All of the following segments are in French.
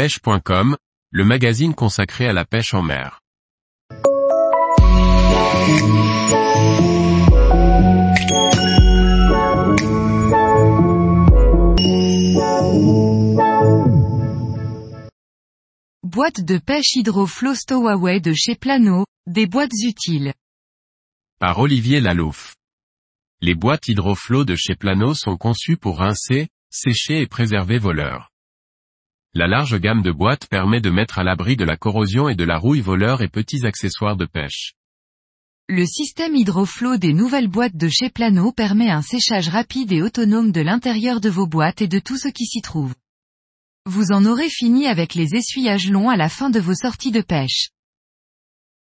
pêche.com, le magazine consacré à la pêche en mer. Boîte de pêche Hydroflow Stowaway de chez Plano, des boîtes utiles. Par Olivier Lalouf. Les boîtes Hydroflow de chez Plano sont conçues pour rincer, sécher et préserver vos leurres. La large gamme de boîtes permet de mettre à l'abri de la corrosion et de la rouille voleurs et petits accessoires de pêche. Le système Hydroflow des nouvelles boîtes de chez Plano permet un séchage rapide et autonome de l'intérieur de vos boîtes et de tout ce qui s'y trouve. Vous en aurez fini avec les essuyages longs à la fin de vos sorties de pêche.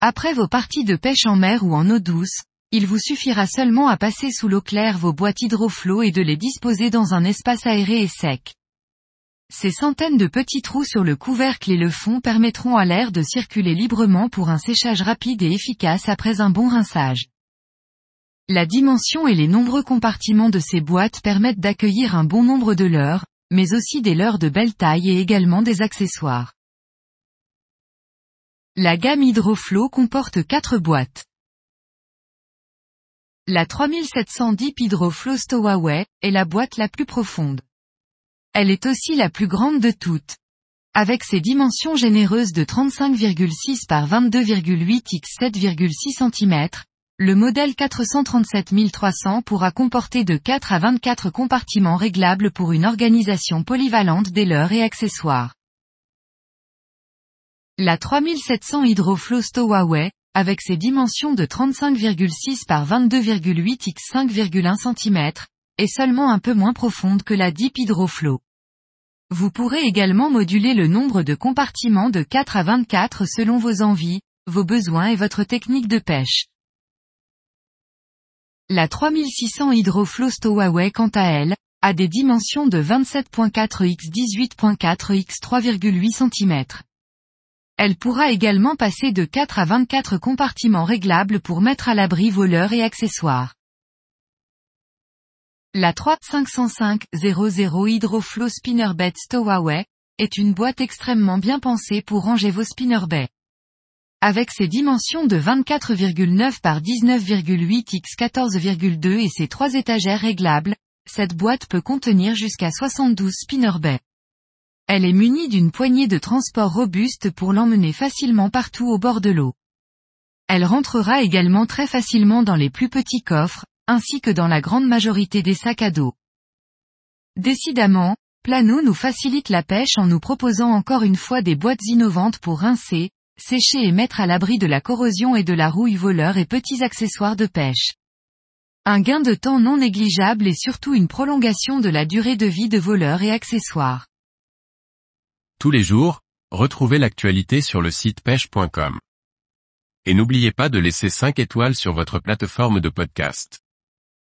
Après vos parties de pêche en mer ou en eau douce, il vous suffira seulement à passer sous l'eau claire vos boîtes hydroflow et de les disposer dans un espace aéré et sec. Ces centaines de petits trous sur le couvercle et le fond permettront à l'air de circuler librement pour un séchage rapide et efficace après un bon rinçage. La dimension et les nombreux compartiments de ces boîtes permettent d'accueillir un bon nombre de leurres, mais aussi des leurres de belle taille et également des accessoires. La gamme Hydroflow comporte 4 boîtes. La 3710 Hydroflow Stowaway est la boîte la plus profonde. Elle est aussi la plus grande de toutes. Avec ses dimensions généreuses de 35,6 par 22,8 x 7,6 cm, le modèle 437300 pourra comporter de 4 à 24 compartiments réglables pour une organisation polyvalente des leurres et accessoires. La 3700 Hydroflow Stowaway, avec ses dimensions de 35,6 par 22,8 x 5,1 cm, est seulement un peu moins profonde que la Deep Hydroflow. Vous pourrez également moduler le nombre de compartiments de 4 à 24 selon vos envies, vos besoins et votre technique de pêche. La 3600 Hydroflow Stowaway quant à elle, a des dimensions de 27.4 x 18.4 x 3,8 cm. Elle pourra également passer de 4 à 24 compartiments réglables pour mettre à l'abri voleurs et accessoires. La 3505-00 Hydroflow Spinnerbait Stowaway, est une boîte extrêmement bien pensée pour ranger vos spinnerbaits. Avec ses dimensions de 24,9 par 19,8 x 14,2 et ses trois étagères réglables, cette boîte peut contenir jusqu'à 72 spinnerbaits. Elle est munie d'une poignée de transport robuste pour l'emmener facilement partout au bord de l'eau. Elle rentrera également très facilement dans les plus petits coffres, ainsi que dans la grande majorité des sacs à dos. Décidément, Plano nous facilite la pêche en nous proposant encore une fois des boîtes innovantes pour rincer, sécher et mettre à l'abri de la corrosion et de la rouille voleur et petits accessoires de pêche. Un gain de temps non négligeable et surtout une prolongation de la durée de vie de voleurs et accessoires. Tous les jours, retrouvez l'actualité sur le site pêche.com. Et n'oubliez pas de laisser 5 étoiles sur votre plateforme de podcast.